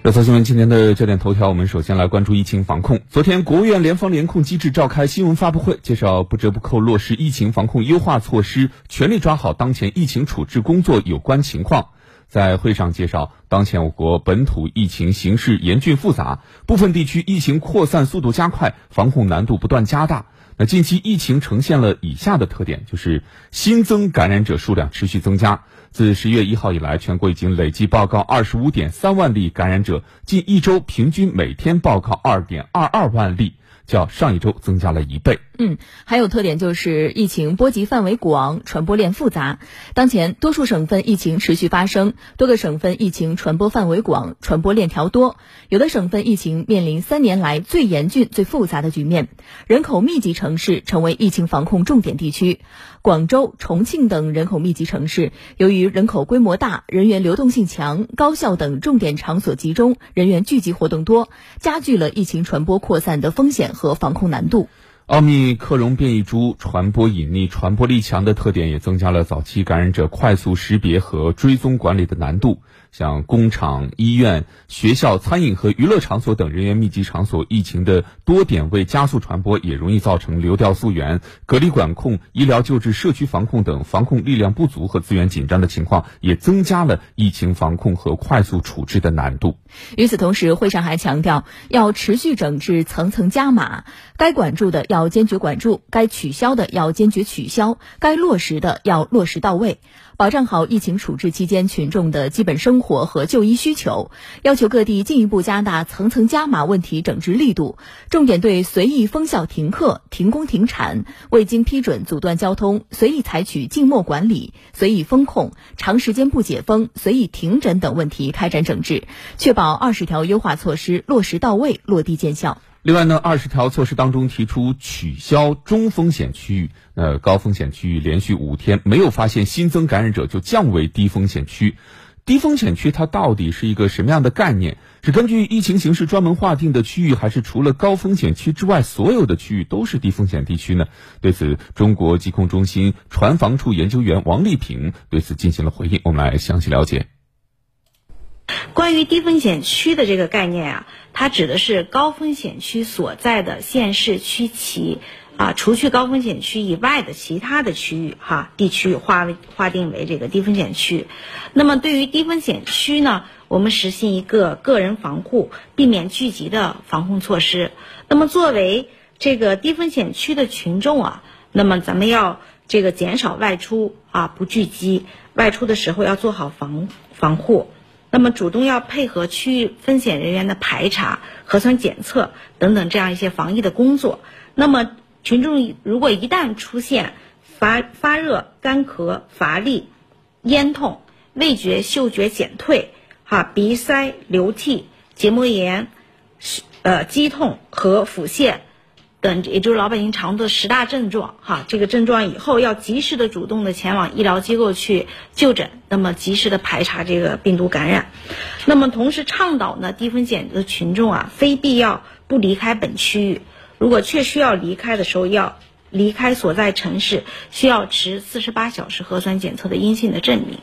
热搜新闻，今天的焦点头条，我们首先来关注疫情防控。昨天，国务院联防联控机制召开新闻发布会，介绍不折不扣落实疫情防控优化措施，全力抓好当前疫情处置工作有关情况。在会上介绍，当前我国本土疫情形势严峻复杂，部分地区疫情扩散速度加快，防控难度不断加大。那近期疫情呈现了以下的特点，就是新增感染者数量持续增加。自十月一号以来，全国已经累计报告二十五点三万例感染者，近一周平均每天报告二点二二万例。较上一周增加了一倍。嗯，还有特点就是疫情波及范围广，传播链复杂。当前多数省份疫情持续发生，多个省份疫情传播范围广，传播链条多。有的省份疫情面临三年来最严峻、最复杂的局面。人口密集城市成为疫情防控重点地区。广州、重庆等人口密集城市，由于人口规模大、人员流动性强、高校等重点场所集中、人员聚集活动多，加剧了疫情传播扩散的风险和防控难度。奥密克戎变异株传播隐匿、传播力强的特点，也增加了早期感染者快速识别和追踪管理的难度。像工厂、医院、学校、餐饮和娱乐场所等人员密集场所，疫情的多点位加速传播，也容易造成流调溯源、隔离管控、医疗救治、社区防控等防控力量不足和资源紧张的情况，也增加了疫情防控和快速处置的难度。与此同时，会上还强调，要持续整治，层层加码，该管住的要坚决管住，该取消的要坚决取消，该落实的要落实到位。保障好疫情处置期间群众的基本生活和就医需求，要求各地进一步加大层层加码问题整治力度，重点对随意封校停课、停工停产、未经批准阻断交通、随意采取静默管理、随意封控、长时间不解封、随意停诊等问题开展整治，确保二十条优化措施落实到位、落地见效。另外呢，二十条措施当中提出取消中风险区域，呃，高风险区域连续五天没有发现新增感染者就降为低风险区。低风险区它到底是一个什么样的概念？是根据疫情形势专门划定的区域，还是除了高风险区之外，所有的区域都是低风险地区呢？对此，中国疾控中心传防处研究员王丽萍对此进行了回应，我们来详细了解。关于低风险区的这个概念啊，它指的是高风险区所在的县市区旗啊，除去高风险区以外的其他的区域哈地区划为划定为这个低风险区。那么对于低风险区呢，我们实行一个个人防护、避免聚集的防控措施。那么作为这个低风险区的群众啊，那么咱们要这个减少外出啊，不聚集，外出的时候要做好防防护。那么，主动要配合区域风险人员的排查、核酸检测等等这样一些防疫的工作。那么，群众如果一旦出现发发热、干咳、乏力、咽痛、味觉、嗅觉减退、哈鼻塞、流涕、结膜炎、呃肌痛和腹泻。等，也就是老百姓常的十大症状，哈，这个症状以后要及时的主动的前往医疗机构去就诊，那么及时的排查这个病毒感染，那么同时倡导呢，低风险的群众啊，非必要不离开本区域，如果确需要离开的时候，要离开所在城市，需要持四十八小时核酸检测的阴性的证明。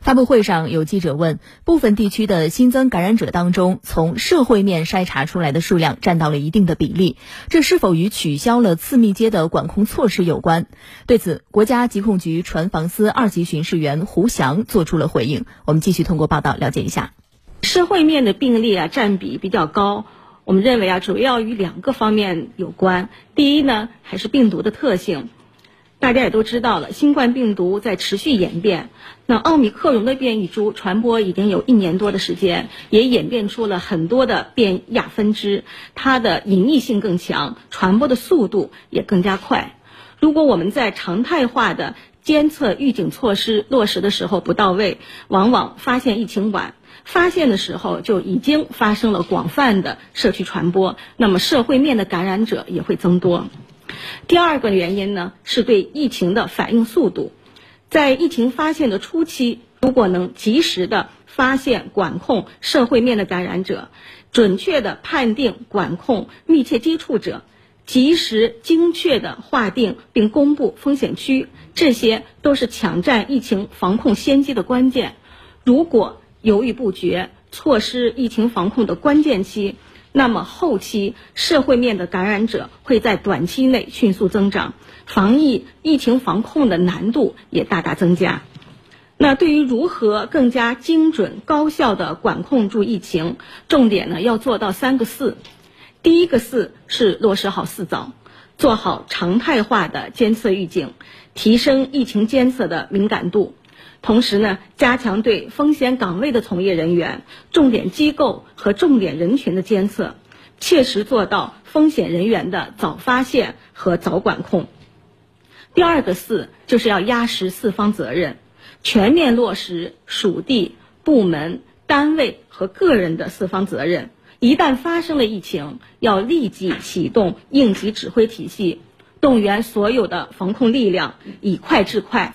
发布会上有记者问：部分地区的新增感染者当中，从社会面筛查出来的数量占到了一定的比例，这是否与取消了次密接的管控措施有关？对此，国家疾控局传防司二级巡视员胡翔作出了回应。我们继续通过报道了解一下。社会面的病例啊占比比较高，我们认为啊主要与两个方面有关。第一呢，还是病毒的特性。大家也都知道了，新冠病毒在持续演变。那奥密克戎的变异株传播已经有一年多的时间，也演变出了很多的变亚分支，它的隐匿性更强，传播的速度也更加快。如果我们在常态化的监测预警措施落实的时候不到位，往往发现疫情晚，发现的时候就已经发生了广泛的社区传播，那么社会面的感染者也会增多。第二个原因呢，是对疫情的反应速度。在疫情发现的初期，如果能及时的发现、管控社会面的感染者，准确的判定、管控密切接触者，及时精确的划定并公布风险区，这些都是抢占疫情防控先机的关键。如果犹豫不决，错失疫情防控的关键期，那么后期社会面的感染者会在短期内迅速增长，防疫疫情防控的难度也大大增加。那对于如何更加精准高效的管控住疫情，重点呢要做到三个四。第一个四是落实好四早，做好常态化的监测预警，提升疫情监测的敏感度。同时呢，加强对风险岗位的从业人员、重点机构和重点人群的监测，切实做到风险人员的早发现和早管控。第二个四就是要压实四方责任。全面落实属地、部门、单位和个人的四方责任。一旦发生了疫情，要立即启动应急指挥体系，动员所有的防控力量，以快制快。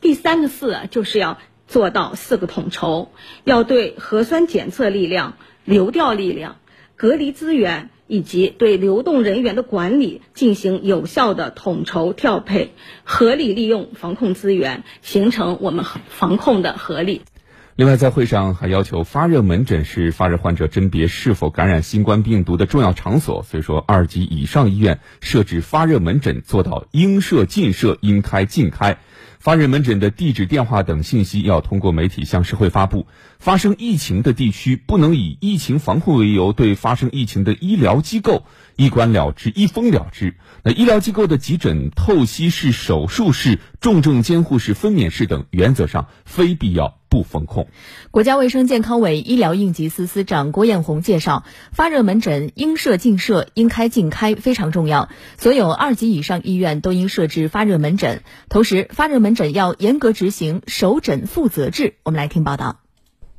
第三个四就是要做到四个统筹，要对核酸检测力量、流调力量、隔离资源。以及对流动人员的管理进行有效的统筹调配，合理利用防控资源，形成我们防控的合力。另外，在会上还要求发热门诊是发热患者甄别是否感染新冠病毒的重要场所，所以说二级以上医院设置发热门诊做到应设尽设、应开尽开。发热门诊的地址、电话等信息要通过媒体向社会发布。发生疫情的地区不能以疫情防控为由对发生疫情的医疗机构一关了之、一封了之。那医疗机构的急诊、透析室、手术室、重症监护室、分娩室等，原则上非必要不封控。国家卫生健康委医疗应急司司长郭艳红介绍，发热门诊应设尽设、应开尽开非常重要。所有二级以上医院都应设置发热门诊，同时发热门诊要严格执行首诊负责制。我们来听报道。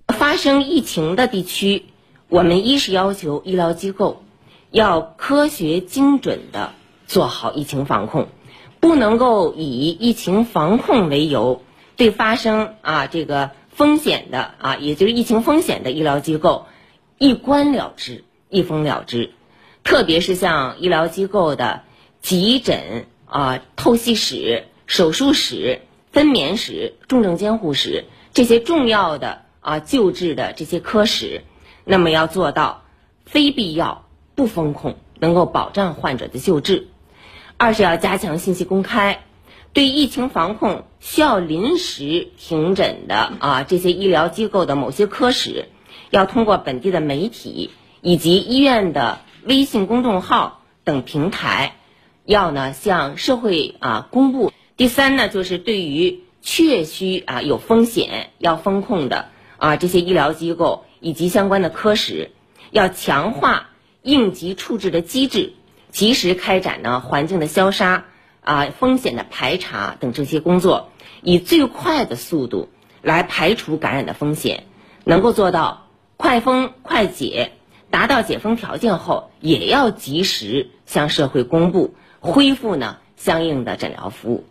发生疫情的地区，我们一是要求医疗机构要科学精准的做好疫情防控，不能够以疫情防控为由对发生啊这个风险的啊，也就是疫情风险的医疗机构一关了之、一封了之。特别是像医疗机构的急诊啊、透析室、手术室、分娩室、重症监护室这些重要的。啊，救治的这些科室，那么要做到非必要不封控，能够保障患者的救治。二是要加强信息公开，对疫情防控需要临时停诊的啊这些医疗机构的某些科室，要通过本地的媒体以及医院的微信公众号等平台，要呢向社会啊公布。第三呢，就是对于确需啊有风险要封控的。啊，这些医疗机构以及相关的科室要强化应急处置的机制，及时开展呢环境的消杀啊风险的排查等这些工作，以最快的速度来排除感染的风险，能够做到快封快解，达到解封条件后，也要及时向社会公布，恢复呢相应的诊疗服务。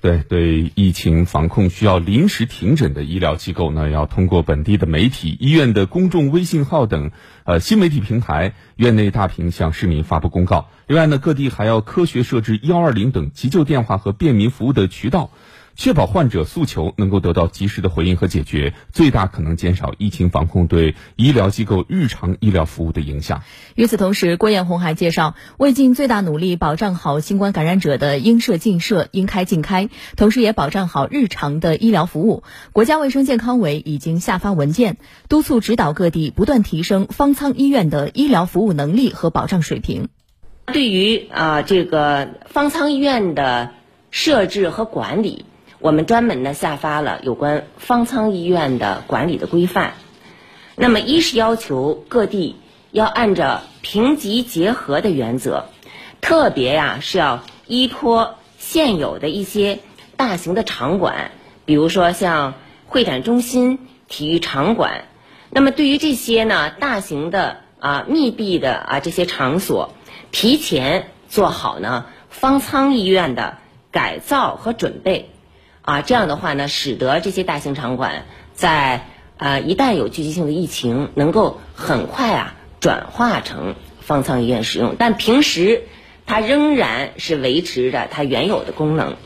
对对，疫情防控需要临时停诊的医疗机构呢，要通过本地的媒体、医院的公众微信号等呃新媒体平台、院内大屏向市民发布公告。另外呢，各地还要科学设置幺二零等急救电话和便民服务的渠道。确保患者诉求能够得到及时的回应和解决，最大可能减少疫情防控对医疗机构日常医疗服务的影响。与此同时，郭艳红还介绍，为尽最大努力保障好新冠感染者的应设尽设、应开尽开，同时也保障好日常的医疗服务，国家卫生健康委已经下发文件，督促指导各地不断提升方舱医院的医疗服务能力和保障水平。对于啊，这个方舱医院的设置和管理。我们专门呢下发了有关方舱医院的管理的规范。那么，一是要求各地要按照平级结合的原则，特别呀是要依托现有的一些大型的场馆，比如说像会展中心、体育场馆。那么，对于这些呢大型的啊密闭的啊这些场所，提前做好呢方舱医院的改造和准备。啊，这样的话呢，使得这些大型场馆在呃一旦有聚集性的疫情，能够很快啊转化成方舱医院使用。但平时它仍然是维持着它原有的功能。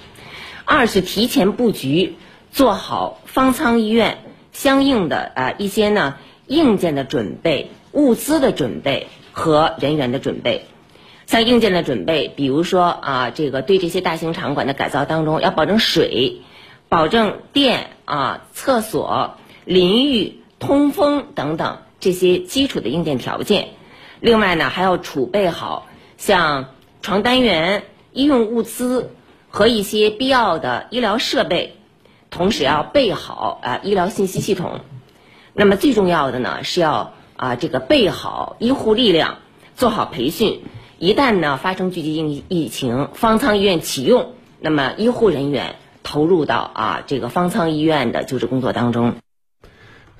二是提前布局，做好方舱医院相应的啊一些呢硬件的准备、物资的准备和人员的准备。像硬件的准备，比如说啊，这个对这些大型场馆的改造当中，要保证水、保证电啊、厕所、淋浴、通风等等这些基础的硬件条件。另外呢，还要储备好像床单元、医用物资和一些必要的医疗设备，同时要备好啊医疗信息系统。那么最重要的呢，是要啊这个备好医护力量，做好培训。一旦呢发生聚集性疫情，方舱医院启用，那么医护人员投入到啊这个方舱医院的救治工作当中。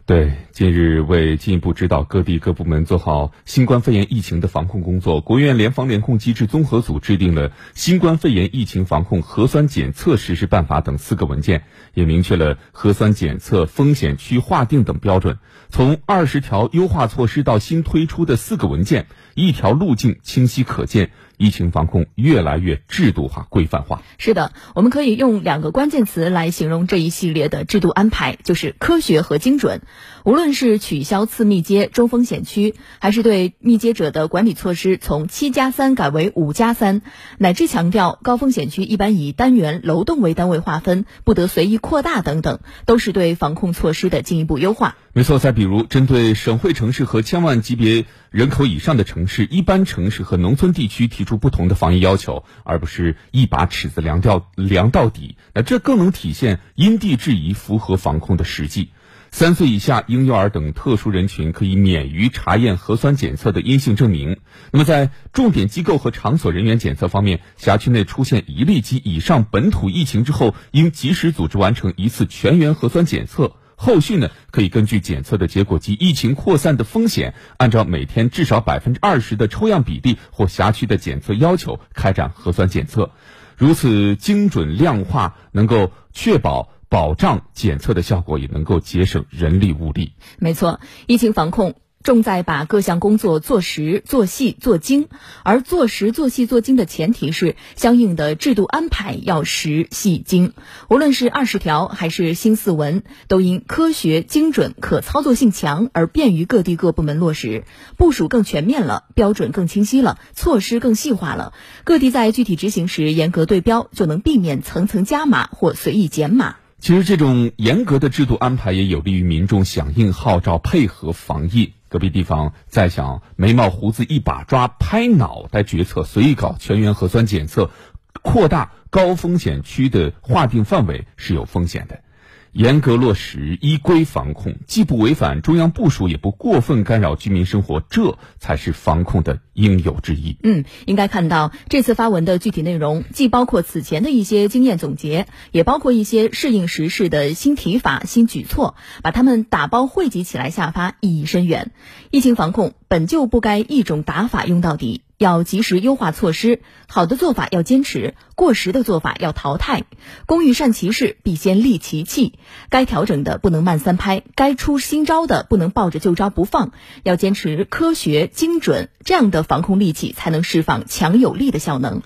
对，近日为进一步指导各地各部门做好新冠肺炎疫情的防控工作，国务院联防联控机制综合组制定了《新冠肺炎疫情防控核酸检测实施办法》等四个文件，也明确了核酸检测风险区划定等标准。从二十条优化措施到新推出的四个文件，一条路径清晰可见。疫情防控越来越制度化、规范化。是的，我们可以用两个关键词来形容这一系列的制度安排，就是科学和精准。无论是取消次密接、中风险区，还是对密接者的管理措施从七加三改为五加三，乃至强调高风险区一般以单元、楼栋为单位划分，不得随意扩大等等，都是对防控措施的进一步优化。没错，再比如，针对省会城市和千万级别人口以上的城市、一般城市和农村地区提出不同的防疫要求，而不是一把尺子量掉量到底，那这更能体现因地制宜、符合防控的实际。三岁以下婴幼儿等特殊人群可以免于查验核酸检测的阴性证明。那么，在重点机构和场所人员检测方面，辖区内出现一例及以上本土疫情之后，应及时组织完成一次全员核酸检测。后续呢，可以根据检测的结果及疫情扩散的风险，按照每天至少百分之二十的抽样比例或辖区的检测要求开展核酸检测。如此精准量化，能够确保保障检测的效果，也能够节省人力物力。没错，疫情防控。重在把各项工作做实、做细、做精，而做实、做细、做精的前提是相应的制度安排要实、细、精。无论是二十条还是新四文，都应科学、精准、可操作性强，而便于各地各部门落实。部署更全面了，标准更清晰了，措施更细化了。各地在具体执行时严格对标，就能避免层层加码或随意减码。其实，这种严格的制度安排也有利于民众响应号召，配合防疫。隔壁地方在想眉毛胡子一把抓，拍脑袋决策，随意搞全员核酸检测，扩大高风险区的划定范围是有风险的。严格落实依规防控，既不违反中央部署，也不过分干扰居民生活，这才是防控的应有之义。嗯，应该看到这次发文的具体内容，既包括此前的一些经验总结，也包括一些适应时事的新提法、新举措，把它们打包汇集起来下发，意义深远。疫情防控本就不该一种打法用到底。要及时优化措施，好的做法要坚持，过时的做法要淘汰。工欲善其事，必先利其器。该调整的不能慢三拍，该出新招的不能抱着旧招不放。要坚持科学精准，这样的防控利器才能释放强有力的效能。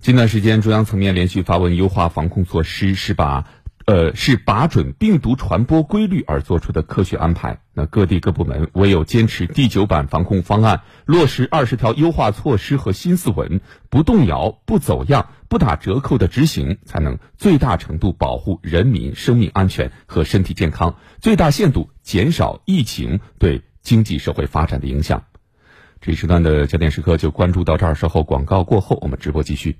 近段时间，中央层面连续发文优化防控措施，是把。呃，是把准病毒传播规律而做出的科学安排。那各地各部门唯有坚持第九版防控方案，落实二十条优化措施和新四文，不动摇、不走样、不打折扣的执行，才能最大程度保护人民生命安全和身体健康，最大限度减少疫情对经济社会发展的影响。这一时段的焦点时刻就关注到这儿，稍后广告过后，我们直播继续。